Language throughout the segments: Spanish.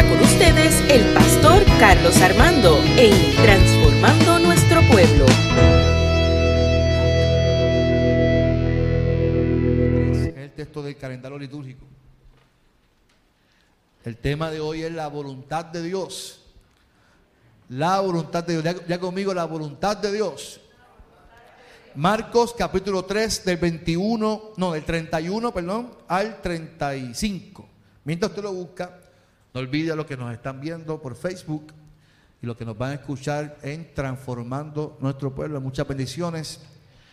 con ustedes el pastor Carlos Armando en Transformando Nuestro Pueblo. el texto del calendario litúrgico. El tema de hoy es la voluntad de Dios. La voluntad de Dios. Ya, ya conmigo, la voluntad de Dios. Marcos capítulo 3 del 21, no, del 31, perdón, al 35. Mientras usted lo busca, no olvide a los que nos están viendo por Facebook y los que nos van a escuchar en Transformando Nuestro Pueblo. Muchas bendiciones.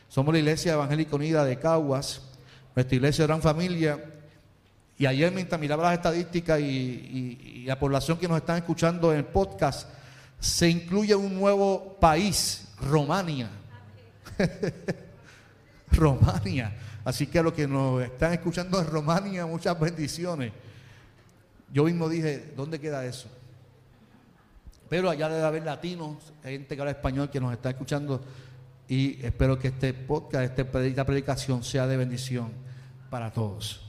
Somos la Iglesia Evangélica Unida de Caguas, nuestra iglesia gran familia. Y ayer mientras miraba las estadísticas y- y la población que nos están escuchando en el podcast, se incluye un nuevo país, Romania. Romania. Así que a los que nos están escuchando en Romania, muchas bendiciones. Yo mismo dije, ¿dónde queda eso? Pero allá debe haber latinos, gente que habla español que nos está escuchando y espero que este podcast, esta predicación sea de bendición para todos.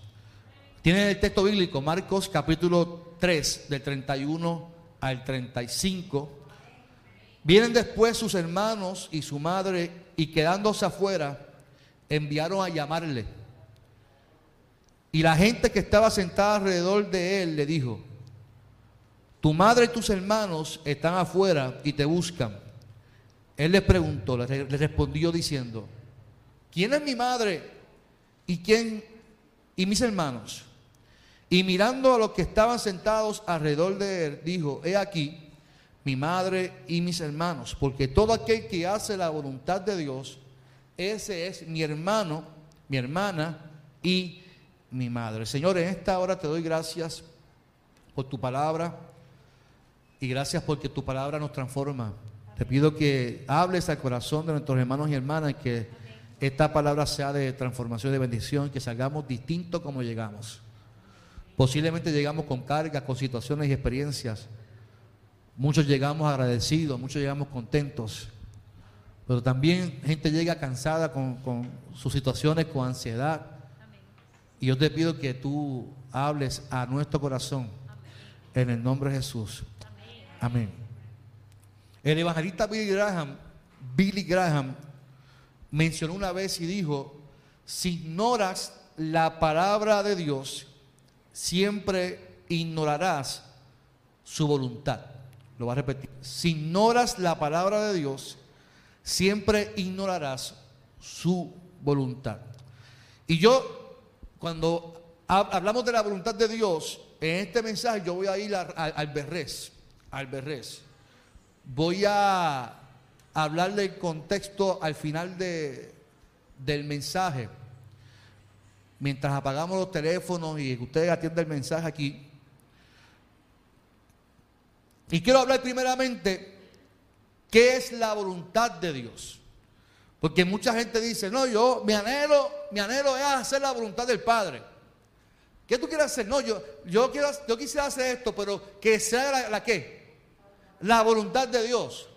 Tienen el texto bíblico, Marcos capítulo 3, del 31 al 35. Vienen después sus hermanos y su madre y quedándose afuera, enviaron a llamarle. Y la gente que estaba sentada alrededor de él le dijo, tu madre y tus hermanos están afuera y te buscan. Él les preguntó, le, re- le respondió diciendo, ¿quién es mi madre y quién y mis hermanos? Y mirando a los que estaban sentados alrededor de él, dijo, he aquí mi madre y mis hermanos, porque todo aquel que hace la voluntad de Dios, ese es mi hermano, mi hermana y mi madre. Señor, en esta hora te doy gracias por tu palabra y gracias porque tu palabra nos transforma. Te pido que hables al corazón de nuestros hermanos y hermanas que esta palabra sea de transformación, de bendición, que salgamos distintos como llegamos. Posiblemente llegamos con cargas, con situaciones y experiencias. Muchos llegamos agradecidos, muchos llegamos contentos. Pero también gente llega cansada con, con sus situaciones, con ansiedad. Y yo te pido que tú hables a nuestro corazón en el nombre de Jesús. Amén. El evangelista Billy Graham, Billy Graham mencionó una vez y dijo, si ignoras la palabra de Dios, siempre ignorarás su voluntad. Lo voy a repetir. Si ignoras la palabra de Dios, siempre ignorarás su voluntad. Y yo, cuando hab- hablamos de la voluntad de Dios, en este mensaje yo voy a ir al Berrés, al Berrés. Voy a hablar del contexto al final de- del mensaje. Mientras apagamos los teléfonos y ustedes atienden el mensaje aquí. Y quiero hablar primeramente qué es la voluntad de Dios. Porque mucha gente dice, no, yo, mi anhelo, mi anhelo es hacer la voluntad del Padre. ¿Qué tú quieres hacer? No, yo, yo, quiero, quisiera hacer esto, pero que sea la, la qué? La voluntad de Dios.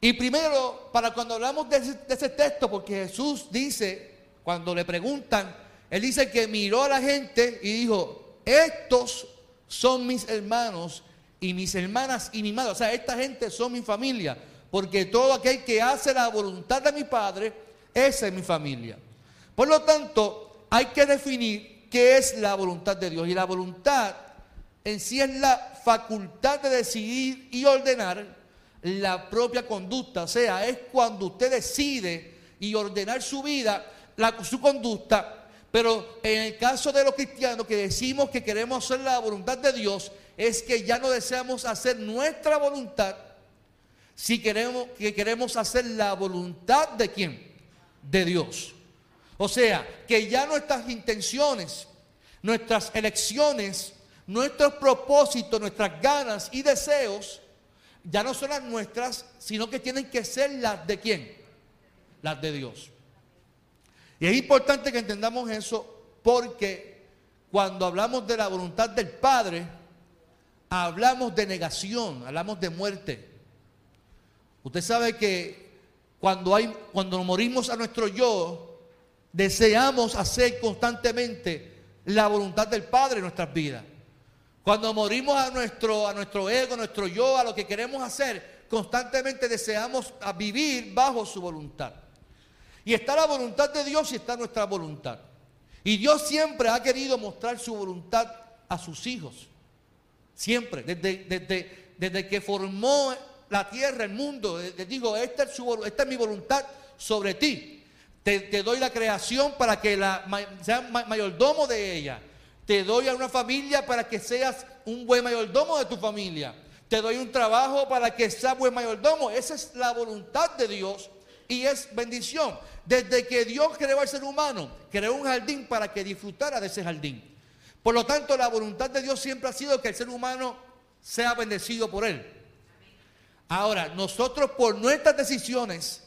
Y primero, para cuando hablamos de ese, de ese texto, porque Jesús dice, cuando le preguntan, Él dice que miró a la gente y dijo, estos son mis hermanos y mis hermanas y mi madre. O sea, esta gente son mi familia, porque todo aquel que hace la voluntad de mi Padre, esa es mi familia. Por lo tanto, hay que definir qué es la voluntad de Dios. Y la voluntad en sí es la facultad de decidir y ordenar la propia conducta. O sea, es cuando usted decide y ordenar su vida, su conducta. Pero en el caso de los cristianos que decimos que queremos hacer la voluntad de Dios, es que ya no deseamos hacer nuestra voluntad, si queremos que queremos hacer la voluntad de quién? De Dios. O sea, que ya nuestras intenciones, nuestras elecciones, nuestros propósitos, nuestras ganas y deseos ya no son las nuestras, sino que tienen que ser las de quién? Las de Dios. Y es importante que entendamos eso porque cuando hablamos de la voluntad del Padre, hablamos de negación, hablamos de muerte. Usted sabe que cuando, hay, cuando morimos a nuestro yo, deseamos hacer constantemente la voluntad del Padre en nuestras vidas. Cuando morimos a nuestro, a nuestro ego, a nuestro yo, a lo que queremos hacer, constantemente deseamos vivir bajo su voluntad. Y está la voluntad de Dios y está nuestra voluntad. Y Dios siempre ha querido mostrar su voluntad a sus hijos. Siempre, desde, desde, desde que formó la tierra, el mundo, les digo, esta es, esta es mi voluntad sobre ti. Te, doy la creación para que la, seas mayordomo de ella. Te doy a una familia para que seas un buen mayordomo de tu familia. Te doy un trabajo para que seas buen mayordomo. Esa es la voluntad de Dios y es bendición. Desde que Dios creó al ser humano, creó un jardín para que disfrutara de ese jardín. Por lo tanto, la voluntad de Dios siempre ha sido que el ser humano sea bendecido por él. Ahora, nosotros por nuestras decisiones,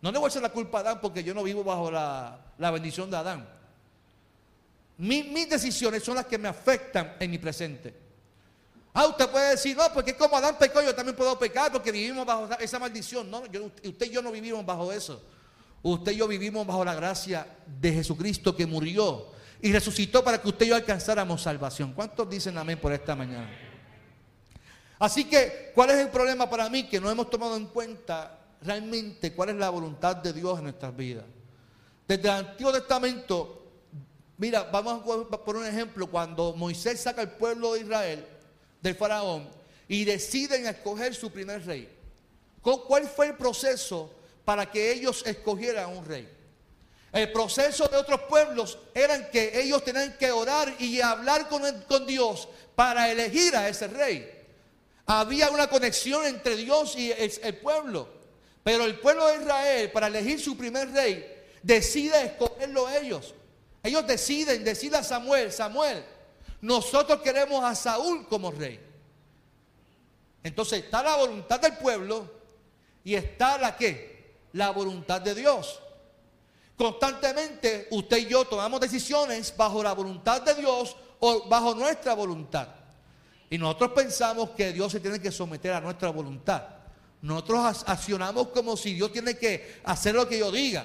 no le voy a echar la culpa a Adán porque yo no vivo bajo la, bendición de Adán. mis decisiones son las que me afectan en mi presente. Ah, usted puede decir, no, porque como Adán pecó, yo también puedo pecar porque vivimos bajo esa maldición. No, usted y yo no vivimos bajo eso. Usted y yo vivimos bajo la gracia de Jesucristo que murió y resucitó para que usted y yo alcanzáramos salvación. ¿Cuántos dicen amén por esta mañana? Así que, ¿cuál es el problema para mí? Que no hemos tomado en cuenta realmente cuál es la voluntad de Dios en nuestras vidas. Desde el Antiguo Testamento, mira, vamos a poner un ejemplo, cuando Moisés saca al pueblo de Israel del faraón y deciden escoger su primer rey. ¿Cuál fue el proceso para que ellos escogieran un rey? El proceso de otros pueblos era que ellos tenían que orar y hablar con, con Dios para elegir a ese rey. Había una conexión entre Dios y el, pueblo. Pero el pueblo de Israel, para elegir su primer rey, decide escogerlo ellos. Ellos deciden, decide a Samuel, Samuel, nosotros queremos a Saúl como rey. Entonces está la voluntad del pueblo y está la que? La voluntad de Dios. Constantemente usted y yo tomamos decisiones bajo la voluntad de Dios o bajo nuestra voluntad. Y nosotros pensamos que Dios se tiene que someter a nuestra voluntad. Nosotros accionamos como si Dios tiene que hacer lo que yo diga.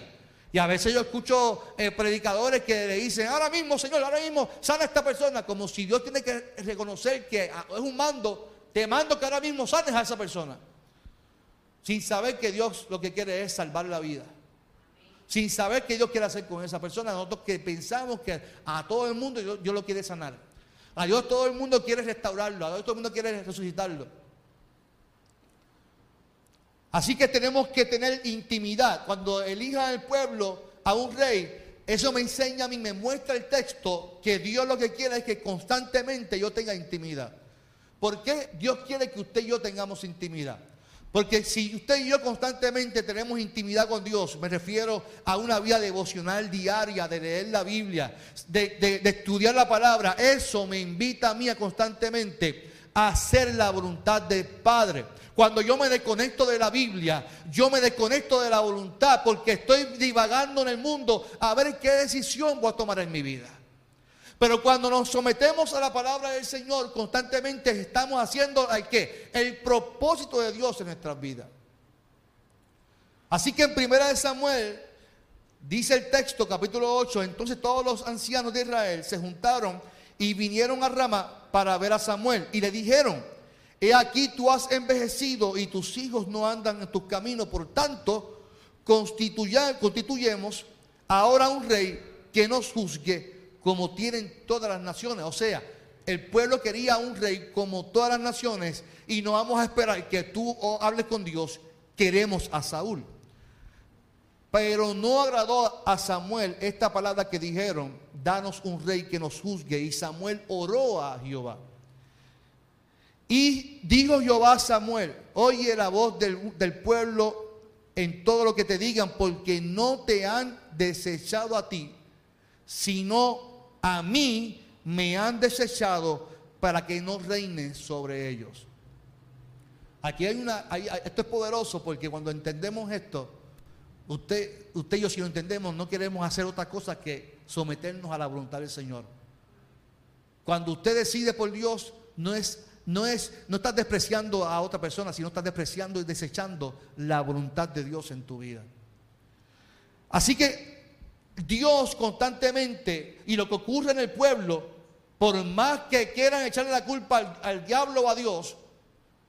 Y a veces yo escucho eh, predicadores que le dicen, ahora mismo, Señor, ahora mismo sana a esta persona, como si Dios tiene que reconocer que ah, es un mando, te mando que ahora mismo sanes a esa persona. Sin saber que Dios lo que quiere es salvar la vida. Sin saber qué Dios quiere hacer con esa persona. Nosotros que pensamos que a todo el mundo Dios lo quiere sanar. A Dios todo el mundo quiere restaurarlo, a Dios todo el mundo quiere resucitarlo. Así que tenemos que tener intimidad. Cuando elija el pueblo a un rey, eso me enseña a mí, me muestra el texto que Dios lo que quiere es que constantemente yo tenga intimidad. ¿Por qué Dios quiere que usted y yo tengamos intimidad? Porque si usted y yo constantemente tenemos intimidad con Dios, me refiero a una vida devocional diaria, de leer la Biblia, de, estudiar la palabra, eso me invita a mí constantemente a hacer la voluntad del Padre. Cuando yo me desconecto de la Biblia, yo me desconecto de la voluntad porque estoy divagando en el mundo a ver qué decisión voy a tomar en mi vida. Pero cuando nos sometemos a la palabra del Señor, constantemente estamos haciendo el qué? El propósito de Dios en nuestras vidas. Así que en primera de Samuel dice el texto, capítulo 8, entonces todos los ancianos de Israel se juntaron y vinieron a Rama para ver a Samuel y le dijeron, he aquí tú has envejecido y tus hijos no andan en tus caminos, por tanto, constituyemos ahora un rey que nos juzgue como tienen todas las naciones. O sea, el pueblo quería un rey como todas las naciones y no vamos a esperar que tú hables con Dios. Queremos a Saúl. Pero no agradó a Samuel esta palabra que dijeron, danos un rey que nos juzgue. Y Samuel oró a Jehová. Y dijo Jehová a Samuel, oye la voz del, del pueblo en todo lo que te digan, porque no te han desechado a ti, sino a mí me han desechado para que no reine sobre ellos. Aquí hay una, esto es poderoso porque cuando entendemos esto, usted, usted y yo si lo entendemos, no queremos hacer otra cosa que someternos a la voluntad del Señor. Cuando usted decide por Dios, no es, no es, no estás despreciando a otra persona, sino estás despreciando y desechando la voluntad de Dios en tu vida. Así que Dios constantemente y lo que ocurre en el pueblo por más que quieran echarle la culpa al, diablo o a Dios,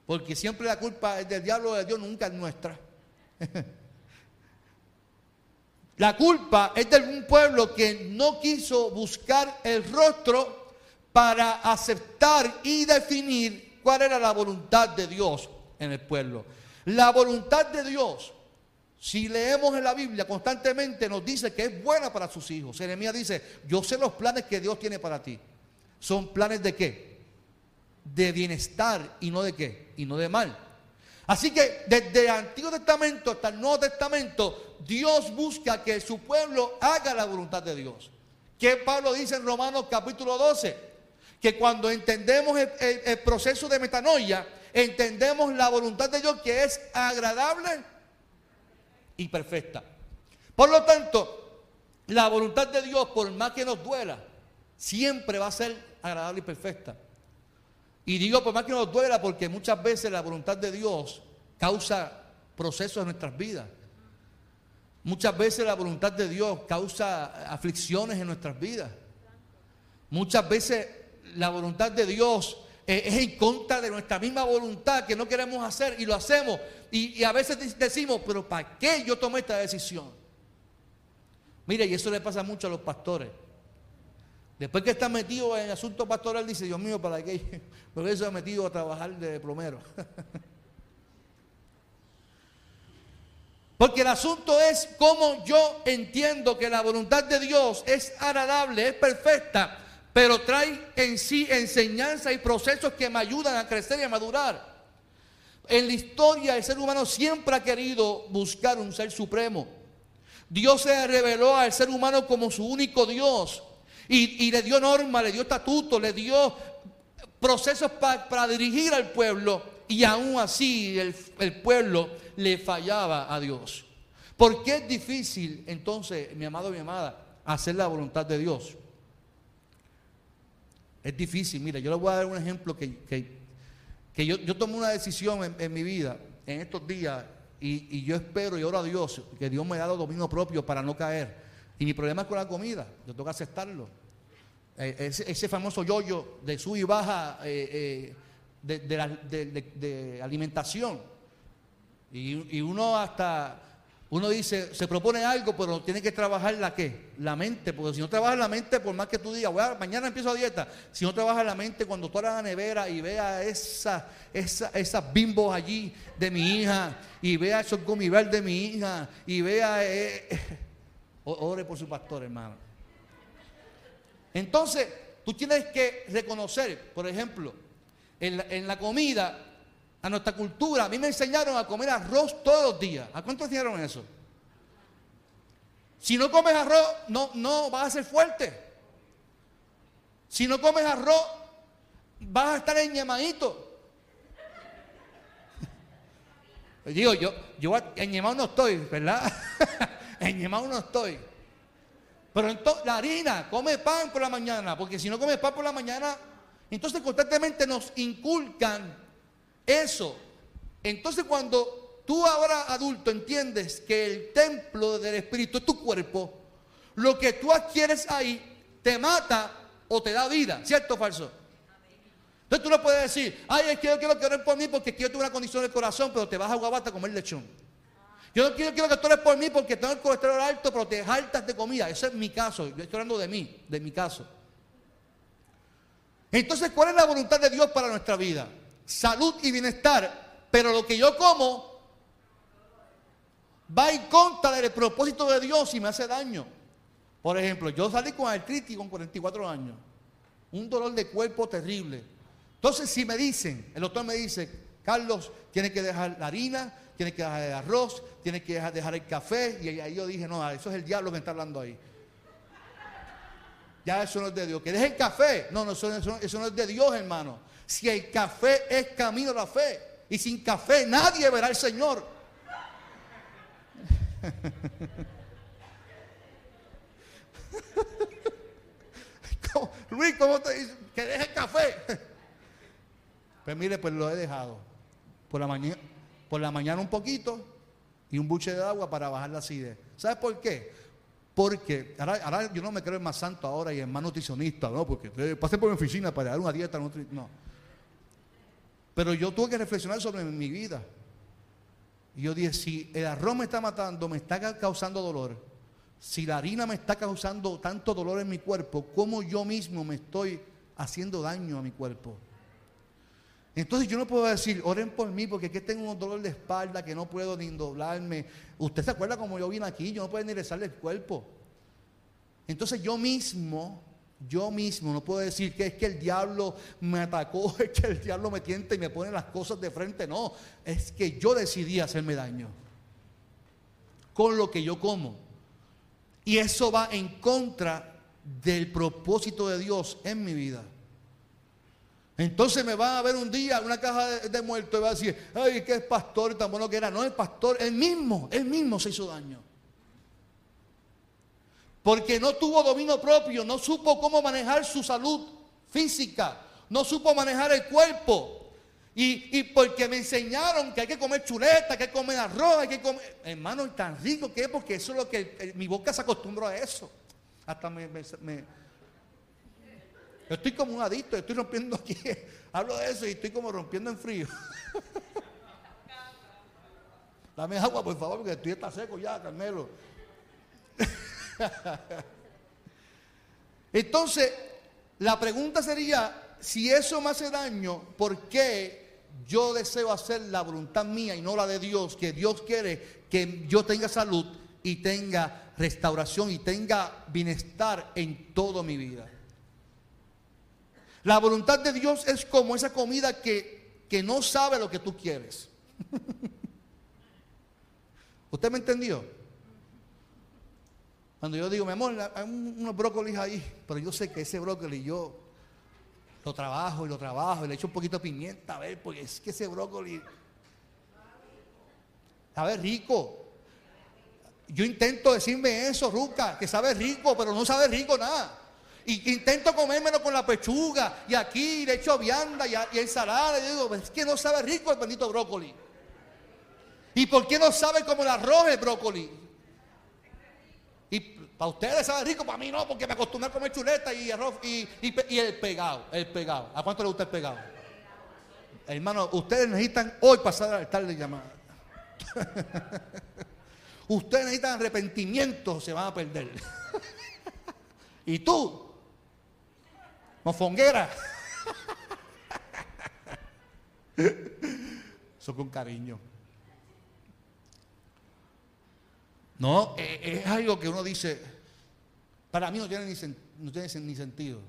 porque siempre la culpa es del diablo o de Dios, nunca es nuestra. La culpa es de un pueblo que no quiso buscar el rostro para aceptar y definir cuál era la voluntad de Dios en el pueblo. La voluntad de Dios, si leemos en la Biblia constantemente, nos dice que es buena para sus hijos. Jeremías dice, yo sé los planes que Dios tiene para ti. ¿Son planes de qué? De bienestar y no de qué? Y no de mal. Así que desde el Antiguo Testamento hasta el Nuevo Testamento, Dios busca que su pueblo haga la voluntad de Dios. ¿Qué Pablo dice en Romanos capítulo 12? Que cuando entendemos el, proceso de metanoia, entendemos la voluntad de Dios que es agradable y perfecta. Por lo tanto, la voluntad de Dios, por más que nos duela, siempre va a ser agradable y perfecta. Y digo por más que nos duela, porque muchas veces la voluntad de Dios causa procesos en nuestras vidas. Muchas veces la voluntad de Dios causa aflicciones en nuestras vidas. Muchas veces la voluntad de Dios es en contra de nuestra misma voluntad que no queremos hacer y lo hacemos. Y, a veces decimos, pero ¿para qué yo tomé esta decisión? Mire, y eso le pasa mucho a los pastores. Después que está metido en asunto pastoral, dice, Dios mío, ¿para qué? Porque eso ha metido a trabajar de plomero. Porque el asunto es cómo yo entiendo que la voluntad de Dios es agradable, es perfecta, pero trae en sí enseñanza y procesos que me ayudan a crecer y a madurar. En la historia el ser humano siempre ha querido buscar un ser supremo. Dios se reveló al ser humano como su único Dios. Y, le dio norma, le dio estatuto, le dio procesos para dirigir al pueblo. Y aún así el, el pueblo le fallaba a Dios. ¿Por qué es difícil entonces, mi amado, mi amada, hacer la voluntad de Dios? Es difícil, mira, yo le voy a dar un ejemplo que, que, yo, yo tomé una decisión en, mi vida en estos días y, y, yo espero y oro a Dios que Dios me haya dado dominio propio para no caer. Y mi problema es con la comida, yo tengo que aceptarlo. Eh, ese, famoso yoyo de sub y baja eh, eh, de, alimentación. Y, uno hasta, uno dice, se propone algo, pero tiene que trabajar la qué? La mente, porque si no trabajas la mente, por más que tú digas, mañana empiezo a dieta, si no trabajas la mente, cuando tú abras la nevera y vea esa, esa, esas bimbos allí de mi hija, y vea esos gomibel de mi hija, y vea... Ore por su pastor, hermano. Entonces, tú tienes que reconocer, por ejemplo, en la, comida, a nuestra cultura, a mí me enseñaron a comer arroz todos los días. ¿A cuánto enseñaron eso? Si no comes arroz, no, no vas a ser fuerte. Si no comes arroz, vas a estar enñemadito. Digo, yo, yo enñemado no estoy, ¿verdad? Yemau no estoy. Pero entonces, la harina, come pan por la mañana, porque si no comes pan por la mañana, entonces constantemente nos inculcan eso. Entonces cuando tú ahora adulto entiendes que el templo del Espíritu es tu cuerpo, lo que tú adquieres ahí te mata o te da vida, ¿cierto o falso? Entonces tú no puedes decir, ay, es que yo quiero que oren por mí porque quiero tener una condición del corazón, pero te vas a Guabata a comer lechón. Yo no quiero, que tú eres por mí porque tengo el colesterol alto, pero te jaltas de comida. Ese es mi caso. Yo estoy hablando de mí, de mi caso. Entonces, ¿cuál es la voluntad de Dios para nuestra vida? Salud y bienestar. Pero lo que yo como va en contra del propósito de Dios y me hace daño. Por ejemplo, yo salí con artritis con 44 años. Un dolor de cuerpo terrible. Entonces, si me dicen, el doctor me dice, Carlos, tienes que dejar la harina, tienes que dejar el arroz, tienes que dejar el café. Y ahí yo dije, no, eso es el diablo que está hablando ahí. Ya eso no es de Dios. ¿Que deje el café? No, no eso, no es de Dios, hermano. Si el café es camino a la fe. Y sin café nadie verá al Señor. Luis, ¿cómo te dice? Que deje el café. Pues mire, pues lo he dejado. Por la mañana, por la mañana un poquito y un buche de agua para bajar la acidez. ¿Sabes por qué? Porque ahora, yo no me creo el más santo ahora y el más nutricionista, ¿no? Porque eh, pasé por mi oficina para dar una dieta no. Pero yo tuve que reflexionar sobre mi vida. Y yo dije, si el arroz me está matando, me está causando dolor, si la harina me está causando tanto dolor en mi cuerpo, ¿cómo yo mismo me estoy haciendo daño a mi cuerpo? Entonces yo no puedo decir, oren por mí porque aquí tengo un dolor de espalda que no puedo ni doblarme. Usted se acuerda como yo vine aquí, yo no puedo ni rezarle el cuerpo. Entonces yo mismo, yo mismo no puedo decir que es que el diablo me atacó, es que el diablo me tienta y me pone las cosas de frente. No, es que yo decidí hacerme daño con lo que yo como. Y eso va en contra del propósito de Dios en mi vida. Entonces me va a ver un día una caja de, muertos y va a decir, ay, que es pastor tan bueno que era. No, el pastor, él mismo, él mismo se hizo daño. Porque no tuvo dominio propio, no supo cómo manejar su salud física, no supo manejar el cuerpo. Y, porque me enseñaron que hay que comer chuleta, que hay que comer arroz, hay que comer... Hermano, tan rico que es porque eso es lo que mi boca se acostumbró a eso. Hasta me estoy como un adicto, estoy rompiendo aquí. Hablo de eso y estoy como rompiendo en frío. Dame agua, por favor, porque estoy está seco ya, Carmelo. Entonces, la pregunta sería, si eso me hace daño, ¿por qué yo deseo hacer la voluntad mía y no la de Dios? Que Dios quiere que yo tenga salud y tenga restauración y tenga bienestar en toda mi vida. La voluntad de Dios es como esa comida que, que no sabe lo que tú quieres. ¿Usted me entendió? Cuando yo digo, mi amor, hay unos brócolis ahí, pero yo sé que ese brócoli yo lo trabajo y lo trabajo y le echo un poquito de pimienta, a ver, porque es que ese brócoli sabe rico. Yo intento decirme eso, Ruca, que sabe rico, pero no sabe rico nada. Y intento comérmelo con la pechuga. Y aquí le echo vianda y, ensalada. Y digo, es que no sabe rico el bendito brócoli. ¿Y por qué no sabe como el arroz el brócoli? Y para ustedes sabe rico, para mí no, porque me acostumbré a comer chuleta y arroz y, el pegado, el pegado. ¿A cuánto le gusta el pegado? Hermano, ustedes necesitan hoy pasar al altar de llamada. ustedes necesitan arrepentimiento, se van a perder. y tú, mofonguera. Eso con cariño. No, eh, es algo que uno dice, para mí no tiene, ni, sentido,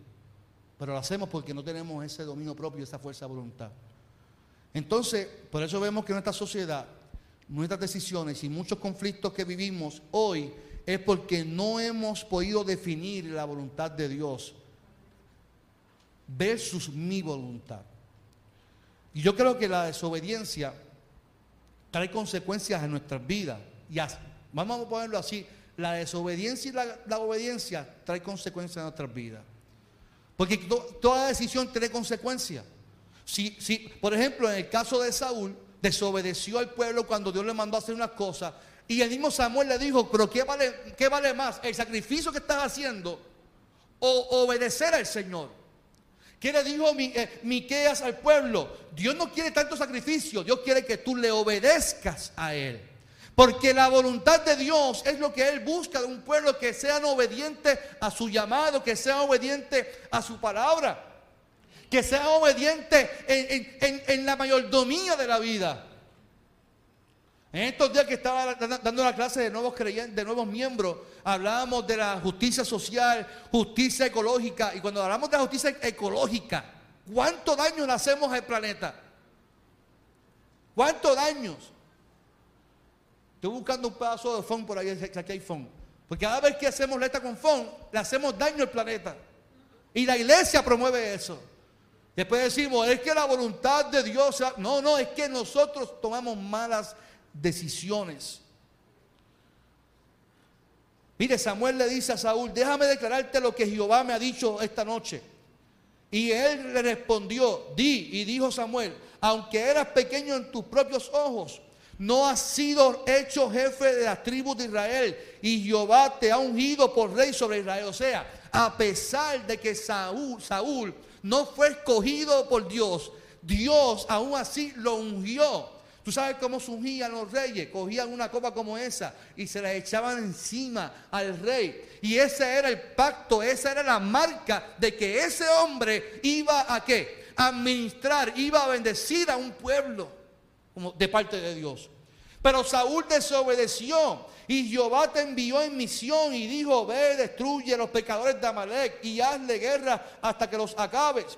pero lo hacemos porque no tenemos ese dominio propio, esa fuerza de voluntad. Entonces, por eso vemos que nuestra sociedad, nuestras decisiones y muchos conflictos que vivimos hoy es porque no hemos podido definir la voluntad de Dios versus mi voluntad. Y yo creo que la desobediencia trae consecuencias en nuestras vidas. Y vamos a ponerlo así, la desobediencia y la, obediencia trae consecuencias en nuestras vidas. Porque toda decisión tiene consecuencias. Si, si, por ejemplo, en el caso de Saúl, desobedeció al pueblo cuando Dios le mandó a hacer unas cosas, y el mismo Samuel le dijo, pero ¿qué vale, qué vale más? ¿El sacrificio que estás haciendo o obedecer al Señor? ¿Qué le dijo eh, Miqueas al pueblo? Dios no quiere tanto sacrificio, Dios quiere que tú le obedezcas a Él. Porque la voluntad de Dios es lo que Él busca de un pueblo que sea obediente a su llamado, que sea obediente a su palabra, que sea obediente en la mayordomía de la vida. En estos días que estaba dando la clase de nuevos creyentes, de nuevos miembros, hablábamos de la justicia social, justicia ecológica. Y cuando hablamos de la justicia ecológica, ¿cuánto daño le hacemos al planeta? ¿Cuántos daños? Estoy buscando un pedazo de phone por ahí, aquí hay phone. Porque cada vez que hacemos letra con phone, le hacemos daño al planeta. Y la iglesia promueve eso. Después decimos, es que la voluntad de Dios... No, no, es que nosotros tomamos malas decisiones. Mire, Samuel le dice a Saúl, déjame declararte lo que Jehová me ha dicho esta noche. Y él le respondió, di, y dijo Samuel, aunque eras pequeño en tus propios ojos, no has sido hecho jefe de las tribus de Israel y Jehová te ha ungido por rey sobre Israel. O sea, a pesar de que Saúl, Saúl no fue escogido por Dios, Dios aún así lo ungió. Tú sabes cómo se ungían los reyes. Cogían una copa como esa y se la echaban encima al rey. Y ese era el pacto, esa era la marca de que ese hombre iba a qué? Administrar, iba a bendecir a un pueblo de parte de Dios. Pero Saúl desobedeció y Jehová te envió en misión y dijo, ve, destruye a los pecadores de Amalek y hazle guerra hasta que los acabes.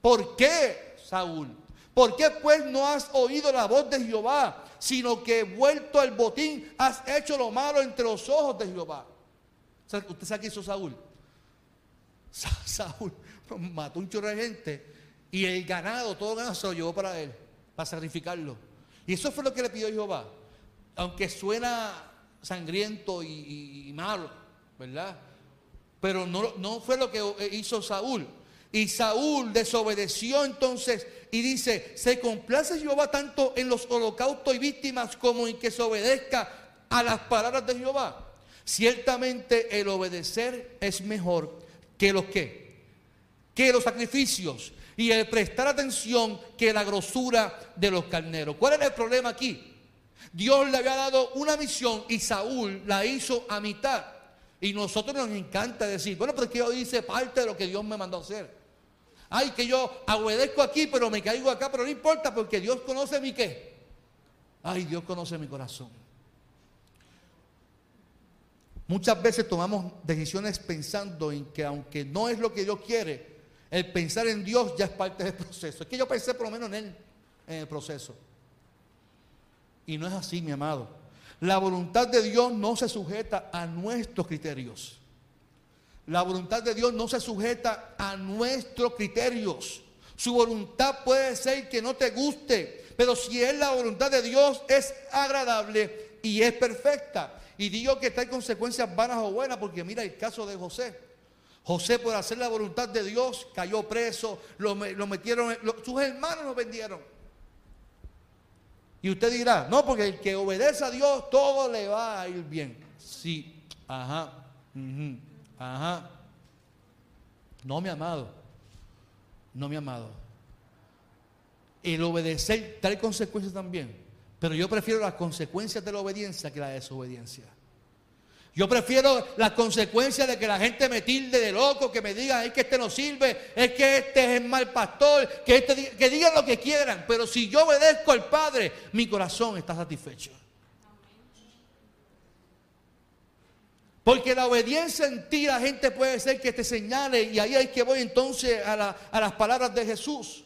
¿Por qué, Saúl? ¿Por qué pues no has oído la voz de Jehová, sino que vuelto al botín has hecho lo malo entre los ojos de Jehová? ¿Usted sabe qué hizo Saúl? Saúl mató un chorro de gente y el ganado, todo ganado se lo llevó para él, para sacrificarlo. Y eso fue lo que le pidió Jehová. Aunque suena sangriento y, malo, ¿verdad? Pero no, no fue lo que hizo Saúl. Y Saúl desobedeció entonces y dice, se complace Jehová tanto en los holocaustos y víctimas como en que se obedezca a las palabras de Jehová. Ciertamente el obedecer es mejor que los que, que los sacrificios y el prestar atención que la grosura de los carneros. ¿Cuál es el problema aquí? Dios le había dado una misión y Saúl la hizo a mitad. Y nosotros nos encanta decir, bueno, porque yo hice parte de lo que Dios me mandó a hacer. Ay, que yo obedezco aquí, pero me caigo acá, pero no importa porque Dios conoce mi qué. Ay, Dios conoce mi corazón. Muchas veces tomamos decisiones pensando en que aunque no es lo que Dios quiere, el pensar en Dios ya es parte del proceso. Es que yo pensé por lo menos en Él, en el proceso. Y no es así, mi amado. La voluntad de Dios no se sujeta a nuestros criterios. La voluntad de Dios no se sujeta a nuestros criterios. Su voluntad puede ser que no te guste, pero si es la voluntad de Dios es agradable y es perfecta. Y digo que hay consecuencias vanas o buenas, porque mira el caso de José. José por hacer la voluntad de Dios cayó preso, lo, metieron, sus hermanos lo vendieron. Y usted dirá, no, porque el que obedece a Dios todo le va a ir bien. Sí, ajá. Ajá. No, mi amado. No, mi amado. El obedecer trae consecuencias también. Pero yo prefiero las consecuencias de la obediencia que la desobediencia. Yo prefiero las consecuencias de que la gente me tilde de loco, que me diga es que este no sirve, es que este es el mal pastor, que, este, que digan lo que quieran. Pero si yo obedezco al Padre, mi corazón está satisfecho. Porque la obediencia en ti, la gente puede ser que te señale, y ahí es que voy entonces a, las palabras de Jesús.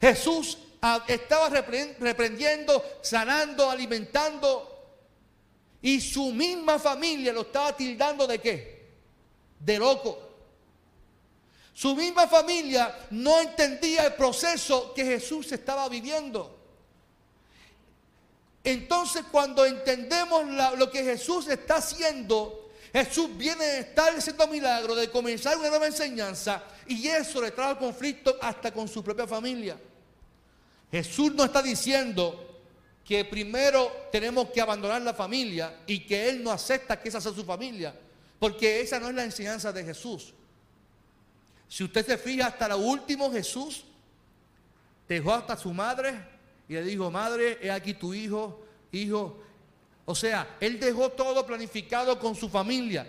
Jesús ah, estaba reprendiendo, sanando, alimentando, y su misma familia lo estaba tildando de qué? De loco. Su misma familia no entendía el proceso que Jesús estaba viviendo. Entonces cuando entendemos lo que Jesús está haciendo, Jesús viene a estar haciendo milagro, de comenzar una nueva enseñanza, y eso le trae conflicto hasta con su propia familia. Jesús no está diciendo que primero tenemos que abandonar la familia y que Él no acepta que esa sea su familia, porque esa no es la enseñanza de Jesús. Si usted se fija hasta lo último, Jesús dejó hasta su madre y le dijo, madre, he aquí tu hijo, hijo. O sea, él dejó todo planificado con su familia.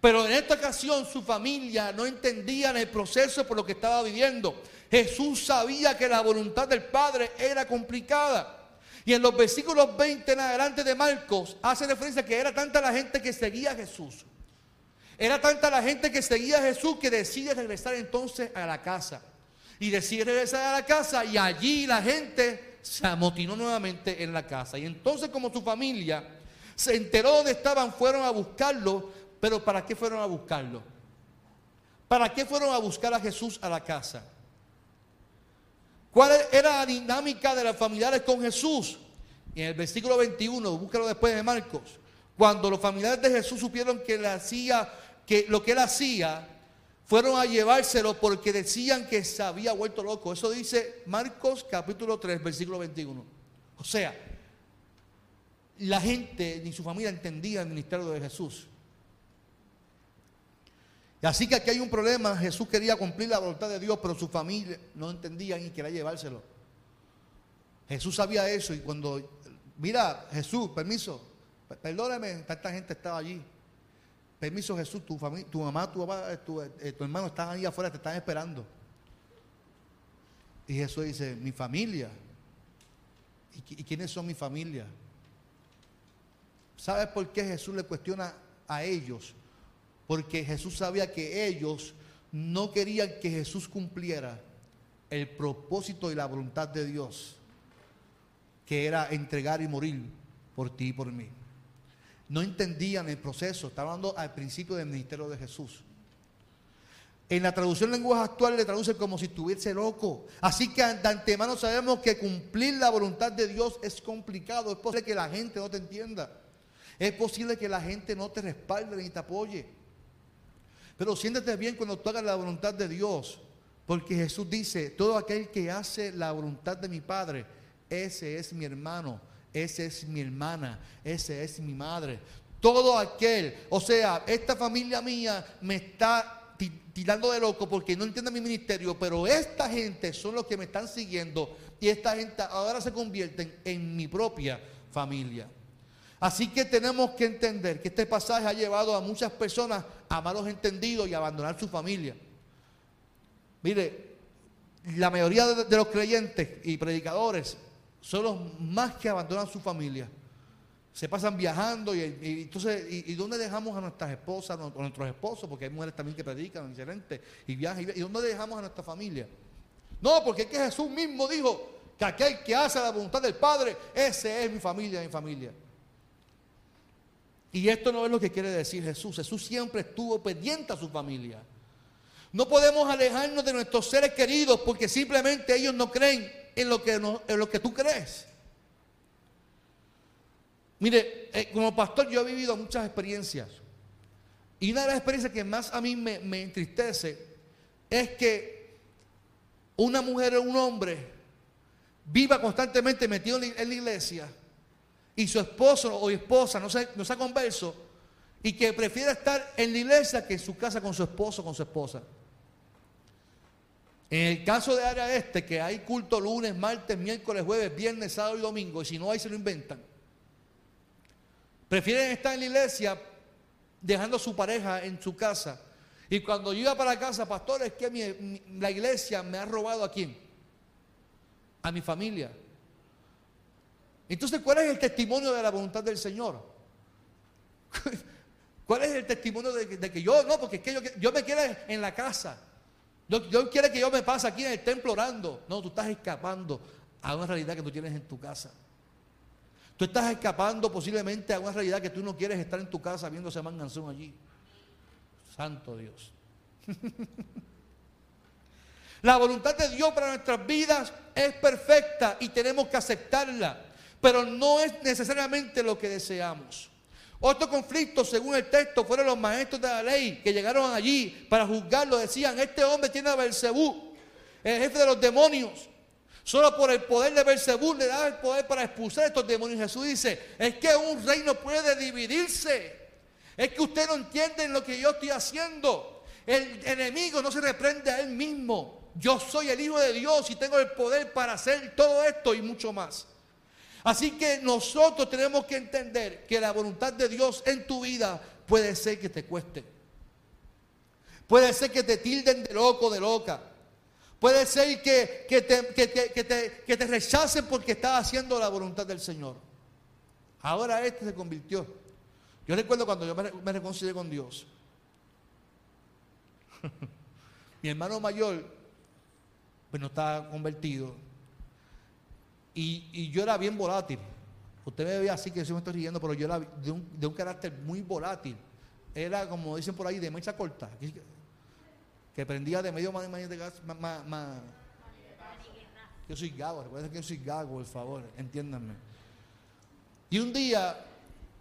Pero en esta ocasión su familia no entendía el proceso por lo que estaba viviendo. Jesús sabía que la voluntad del Padre era complicada. Y en los versículos 20 en adelante de Marcos hace referencia que era tanta la gente que seguía a Jesús. Era tanta la gente que seguía a Jesús que decide regresar entonces a la casa. Y decide regresar a la casa y allí la gente se amotinó nuevamente en la casa. Y entonces como su familia se enteró dónde estaban, fueron a buscarlo. Pero ¿para qué fueron a buscarlo? ¿Para qué fueron a buscar a Jesús a la casa? ¿Cuál era la dinámica de las familiares con Jesús? En el versículo 21, búscalo después de Marcos. Cuando los familiares de Jesús supieron que, le hacía, que lo que él hacía, fueron a llevárselo porque decían que se había vuelto loco. Eso dice Marcos capítulo 3, versículo 21. O sea, la gente ni su familia entendía el ministerio de Jesús. Así que aquí hay un problema. Jesús quería cumplir la voluntad de Dios, pero su familia no entendía y quería llevárselo. Jesús sabía eso y cuando, mira, Jesús, permiso, perdóneme, tanta gente estaba allí. Permiso Jesús, tu, familia, tu mamá, tu eh, tu, eh, tu hermano están ahí afuera, te están esperando. Y Jesús dice, mi familia. ¿Y, quiénes son mi familia? ¿Sabes por qué Jesús le cuestiona a ellos? Porque Jesús sabía que ellos no querían que Jesús cumpliera el propósito y la voluntad de Dios, que era entregar y morir por ti y por mí. No entendían el proceso, estaba hablando al principio del ministerio de Jesús. En la traducción lenguaje actual le traduce como si estuviese loco. Así que de antemano sabemos que cumplir la voluntad de Dios es complicado. Es posible que la gente no te entienda. Es posible que la gente no te respalde ni te apoye. Pero siéntete bien cuando tú hagas la voluntad de Dios. Porque Jesús dice, todo aquel que hace la voluntad de mi Padre, ese es mi hermano, ese es mi hermana, ese es mi madre. Todo aquel, o sea, esta familia mía me está tirando de loco porque no entiende mi ministerio, pero esta gente son los que me están siguiendo y esta gente ahora se convierten en mi propia familia. Así que tenemos que entender que este pasaje ha llevado a muchas personas a malos entendidos y a abandonar su familia. Mire, la mayoría de los creyentes y predicadores son los más que abandonan su familia se pasan viajando y, entonces, y, dónde dejamos a nuestras esposas, a nuestros esposos? Porque hay mujeres también que predican, excelente, y viajan, y, dónde dejamos a nuestra familia? No, porque es que Jesús mismo dijo que aquel que hace la voluntad del Padre, ese es mi familia, mi familia. Y esto no es lo que quiere decir Jesús. Jesús siempre estuvo pendiente a su familia. No podemos alejarnos de nuestros seres queridos porque simplemente ellos no creen en lo que, en lo que tú crees. Mire, eh, como pastor yo he vivido muchas experiencias. Y una de las experiencias que más a mí me, entristece es que una mujer o un hombre viva constantemente metido en la iglesia y su esposo o esposa no se, no se converso y que prefiere estar en la iglesia que en su casa con su esposo o con su esposa. En el caso de área este, que hay culto lunes, martes, miércoles, jueves, viernes, sábado y domingo, y si no hay se lo inventan. Prefieren estar en la iglesia dejando a su pareja en su casa. Y cuando iba para casa, pastor, es que la iglesia me ha robado a quién? A mi familia. Entonces, ¿cuál es el testimonio de la voluntad del Señor? ¿Cuál es el testimonio de, que yo, no, porque es que yo, me quiero en la casa. Yo, quiero que yo me pase aquí en el templo orando. No, tú estás escapando a una realidad que tú tienes en tu casa. Tú estás escapando posiblemente a una realidad que tú no quieres estar en tu casa viendo ese manganzón allí. Santo Dios. La voluntad de Dios para nuestras vidas es perfecta y tenemos que aceptarla, pero no es necesariamente lo que deseamos. Otro conflicto, según el texto, fueron los maestros de la ley que llegaron allí para juzgarlo. Decían, este hombre tiene a Belcebú, el jefe de los demonios. Solo por el poder de Belcebú le da el poder para expulsar a estos demonios. Jesús dice, es que un reino puede dividirse. Es que ustedes no entienden lo que yo estoy haciendo. El enemigo no se reprende a él mismo. Yo soy el Hijo de Dios y tengo el poder para hacer todo esto y mucho más. Así que nosotros tenemos que entender que la voluntad de Dios en tu vida puede ser que te cueste. Puede ser que te tilden de loco, de loca. Puede ser que, te, te, rechacen porque estás haciendo la voluntad del Señor. Ahora este se convirtió. Yo recuerdo cuando yo me, reconcilié con Dios. Mi hermano mayor, pues no estaba convertido. Y, yo era bien volátil. Usted me ve así que yo me estoy riendo, pero yo era de un, de un carácter muy volátil. Era como dicen por ahí, de mecha corta que prendía de medio más, más, Yo soy gago, recuerden que yo soy gago, por favor, entiéndanme. Y un día,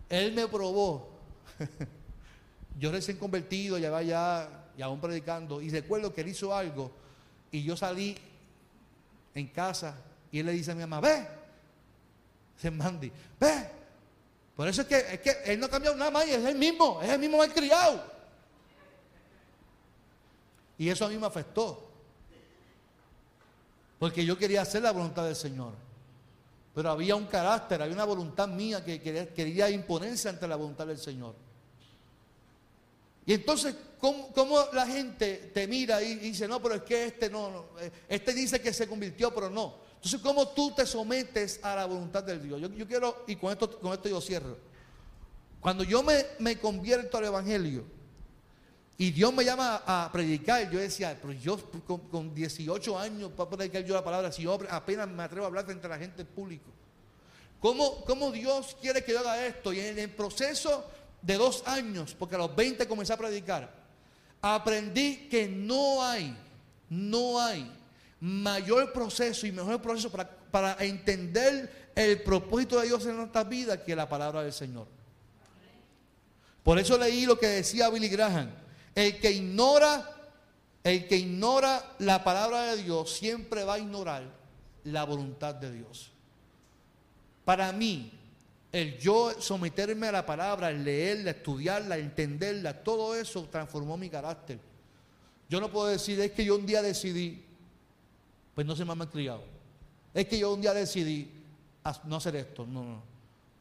él me probó. yo recién convertido, ya ya, y aún predicando, y recuerdo que él hizo algo, y yo salí en casa, y él le dice a mi mamá, ve, se Mandy, ve, Por eso es que, es que él no ha cambiado nada más es el mismo, es el mismo criado. Y eso a mí me afectó. Porque yo quería hacer la voluntad del Señor. Pero había un carácter, había una voluntad mía que quería, quería imponerse ante la voluntad del Señor. Y entonces, ¿cómo, la gente te mira y, dice, no, pero es que este no, no, eh, este dice que se convirtió, pero no? Entonces, ¿cómo tú te sometes a la voluntad del Dios? Yo, quiero, y con esto, con esto yo cierro. Cuando yo me, convierto al Evangelio y Dios me llama a, predicar, yo decía, pero yo con, 18 años para predicar yo la palabra, si yo apenas me atrevo a hablar frente a la gente público. ¿Cómo, ¿Cómo, Dios quiere que yo haga esto? Y en el proceso de dos años, porque a los 20 comencé a predicar, aprendí que no hay, no hay mayor proceso y mejor proceso para, para entender el propósito de Dios en nuestra vida que la palabra del Señor. Por eso leí lo que decía Billy Graham. El que ignora, el que ignora la palabra de Dios siempre va a ignorar la voluntad de Dios. Para mí, el yo someterme a la palabra, leerla, estudiarla, entenderla, todo eso transformó mi carácter. Yo no puedo decir, es que yo un día decidí, pues no se me ha criado. Es que yo un día decidí no hacer esto, no, no.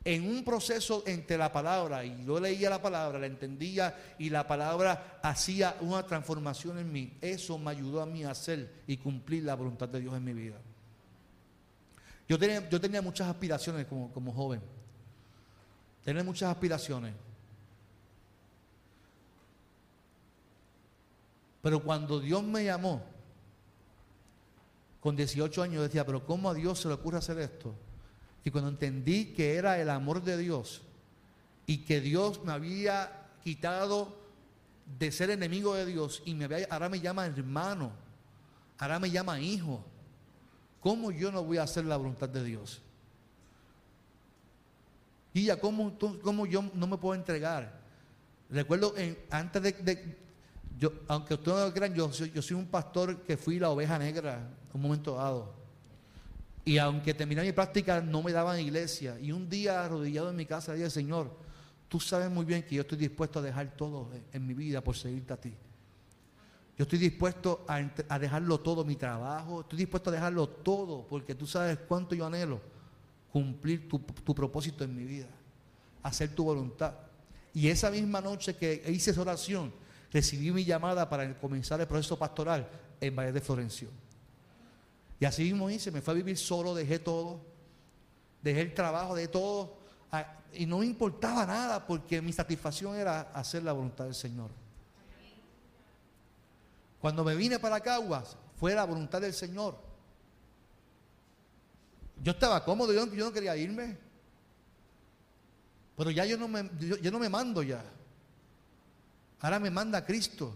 En un proceso entre la palabra, y yo leía la palabra, la entendía, y la palabra hacía una transformación en mí, eso me ayudó a mí a hacer y cumplir la voluntad de Dios en mi vida. Yo tenía, yo tenía muchas aspiraciones como, como joven. Tener muchas aspiraciones. Pero cuando Dios me llamó, con 18 años decía, pero ¿cómo a Dios se le ocurre hacer esto? Y cuando entendí que era el amor de Dios y que Dios me había quitado de ser enemigo de Dios y me había, ahora me llama hermano, ahora me llama hijo, ¿cómo yo no voy a hacer la voluntad de Dios? Y ya, ¿cómo, yo no me puedo entregar? Recuerdo, antes de, yo, aunque ustedes no lo crean, yo, yo soy un pastor que fui la oveja negra en un momento dado. Y aunque terminé mi práctica, no me daban iglesia. Y un día, arrodillado en mi casa, dije, Señor, tú sabes muy bien que yo estoy dispuesto a dejar todo en mi vida por seguirte a ti. Yo estoy dispuesto a, dejarlo todo, mi trabajo, estoy dispuesto a dejarlo todo, porque tú sabes cuánto yo anhelo cumplir tu, propósito en mi vida, hacer tu voluntad. Y esa misma noche que hice esa oración, recibí mi llamada para comenzar el proceso pastoral en Valle de Florencio. Y así mismo hice, me fue a vivir solo, dejé todo, dejé el trabajo, de todo, y no me importaba nada porque mi satisfacción era hacer la voluntad del Señor. Cuando me vine para Caguas, fue la voluntad del Señor. Yo estaba cómodo, yo, no quería irme. Pero ya yo no, me, yo, no me mando ya. Ahora me manda Cristo.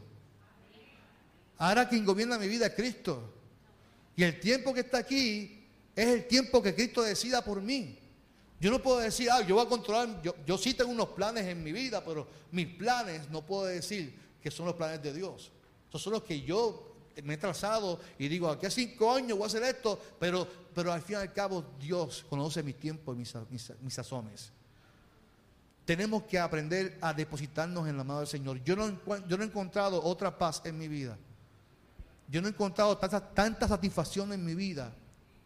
Ahora quien gobierna mi vida es Cristo. Y el tiempo que está aquí es el tiempo que Cristo decida por mí. Yo no puedo decir, ah, yo voy a controlar, yo, yo sí tengo unos planes en mi vida, pero mis planes no puedo decir que son los planes de Dios. Esos son los que yo me he trazado y digo, aquí a cinco años voy a hacer esto, pero, pero al fin y al cabo Dios conoce mi tiempo y mis, mis, sazones. Tenemos que aprender a depositarnos en la mano del Señor. Yo no, yo no he encontrado otra paz en mi vida. Yo no he encontrado tanta, satisfacción en mi vida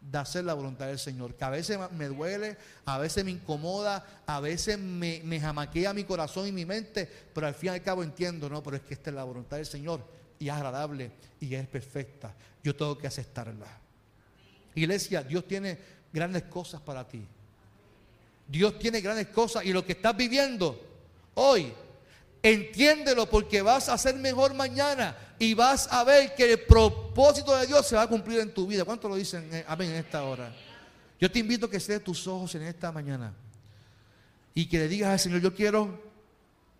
de hacer la voluntad del Señor, que a veces me duele, a veces me incomoda, a veces me, me jamaquea mi corazón y mi mente, pero al fin y al cabo entiendo, no, pero es que esta es la voluntad del Señor y es agradable y es perfecta. Yo tengo que aceptarla. Iglesia, Dios tiene grandes cosas para ti. Dios tiene grandes cosas y lo que estás viviendo hoy, entiéndelo porque vas a ser mejor mañana y vas a ver que el propósito de Dios se va a cumplir en tu vida. ¿Cuánto lo dicen? Eh, amén en esta hora. Yo te invito a que cierres tus ojos en esta mañana y que le digas al Señor, yo quiero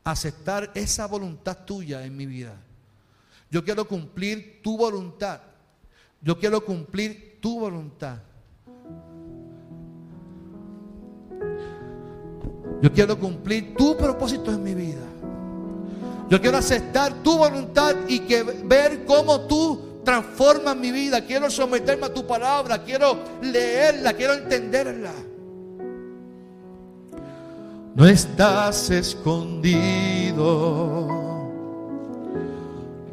aceptar esa voluntad tuya en mi vida. Yo quiero cumplir tu voluntad. Yo quiero cumplir tu voluntad. Yo quiero cumplir tu propósito en mi vida. Yo quiero aceptar tu voluntad y que ver cómo tú transformas mi vida. Quiero someterme a tu palabra, quiero leerla, quiero entenderla. No estás escondido.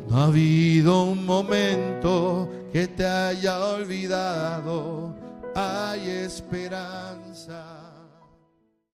No ha habido un momento que te haya olvidado. Hay esperanza.